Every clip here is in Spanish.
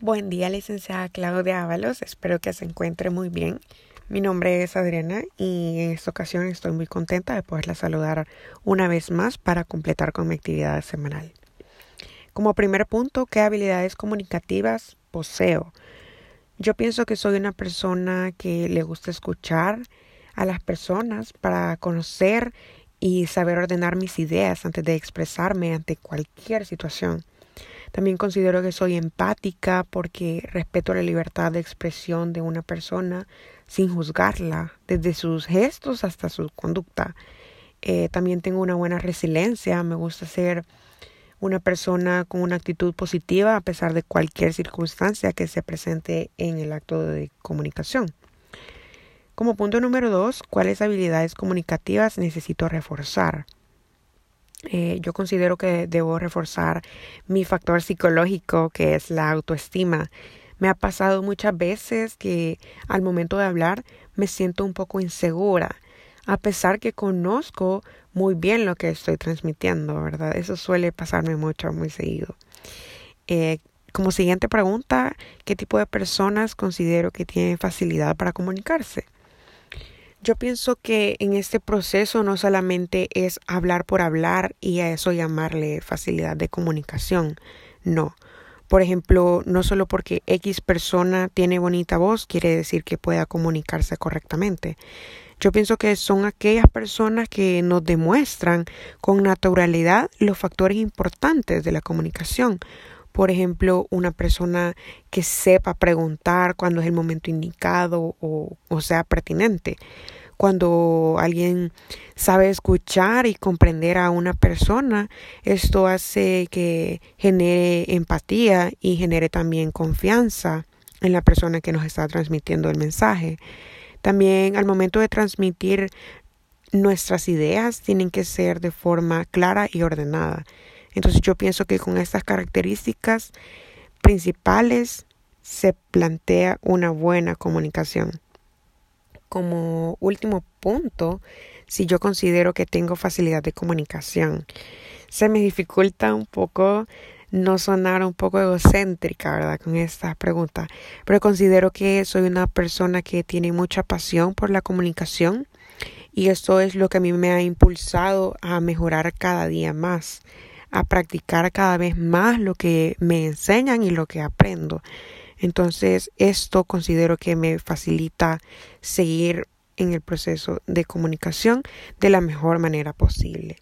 Buen día, licenciada Claudia Ábalos. Espero que se encuentre muy bien. Mi nombre es Adriana y en esta ocasión estoy muy contenta de poderla saludar una vez más para completar con mi actividad semanal. Como primer punto, ¿qué habilidades comunicativas poseo? Yo pienso que soy una persona que le gusta escuchar a las personas para conocer y saber ordenar mis ideas antes de expresarme ante cualquier situación. También considero que soy empática porque respeto la libertad de expresión de una persona sin juzgarla, desde sus gestos hasta su conducta. Eh, también tengo una buena resiliencia, me gusta ser una persona con una actitud positiva a pesar de cualquier circunstancia que se presente en el acto de comunicación. Como punto número dos, ¿cuáles habilidades comunicativas necesito reforzar? Eh, yo considero que debo reforzar mi factor psicológico, que es la autoestima. Me ha pasado muchas veces que al momento de hablar me siento un poco insegura, a pesar que conozco muy bien lo que estoy transmitiendo, ¿verdad? Eso suele pasarme mucho, muy seguido. Eh, como siguiente pregunta, ¿qué tipo de personas considero que tienen facilidad para comunicarse? Yo pienso que en este proceso no solamente es hablar por hablar y a eso llamarle facilidad de comunicación, no. Por ejemplo, no solo porque X persona tiene bonita voz quiere decir que pueda comunicarse correctamente. Yo pienso que son aquellas personas que nos demuestran con naturalidad los factores importantes de la comunicación. Por ejemplo, una persona que sepa preguntar cuando es el momento indicado o, sea pertinente cuando alguien sabe escuchar y comprender a una persona, esto hace que genere empatía y genere también confianza en la persona que nos está transmitiendo el mensaje. También al momento de transmitir nuestras ideas tienen que ser de forma clara y ordenada. Entonces yo pienso que con estas características principales se plantea una buena comunicación como último punto, si yo considero que tengo facilidad de comunicación. Se me dificulta un poco no sonar un poco egocéntrica, ¿verdad? Con esta pregunta, pero considero que soy una persona que tiene mucha pasión por la comunicación y esto es lo que a mí me ha impulsado a mejorar cada día más, a practicar cada vez más lo que me enseñan y lo que aprendo. Entonces, esto considero que me facilita seguir en el proceso de comunicación de la mejor manera posible.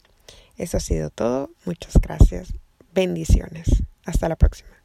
Eso ha sido todo. Muchas gracias. Bendiciones. Hasta la próxima.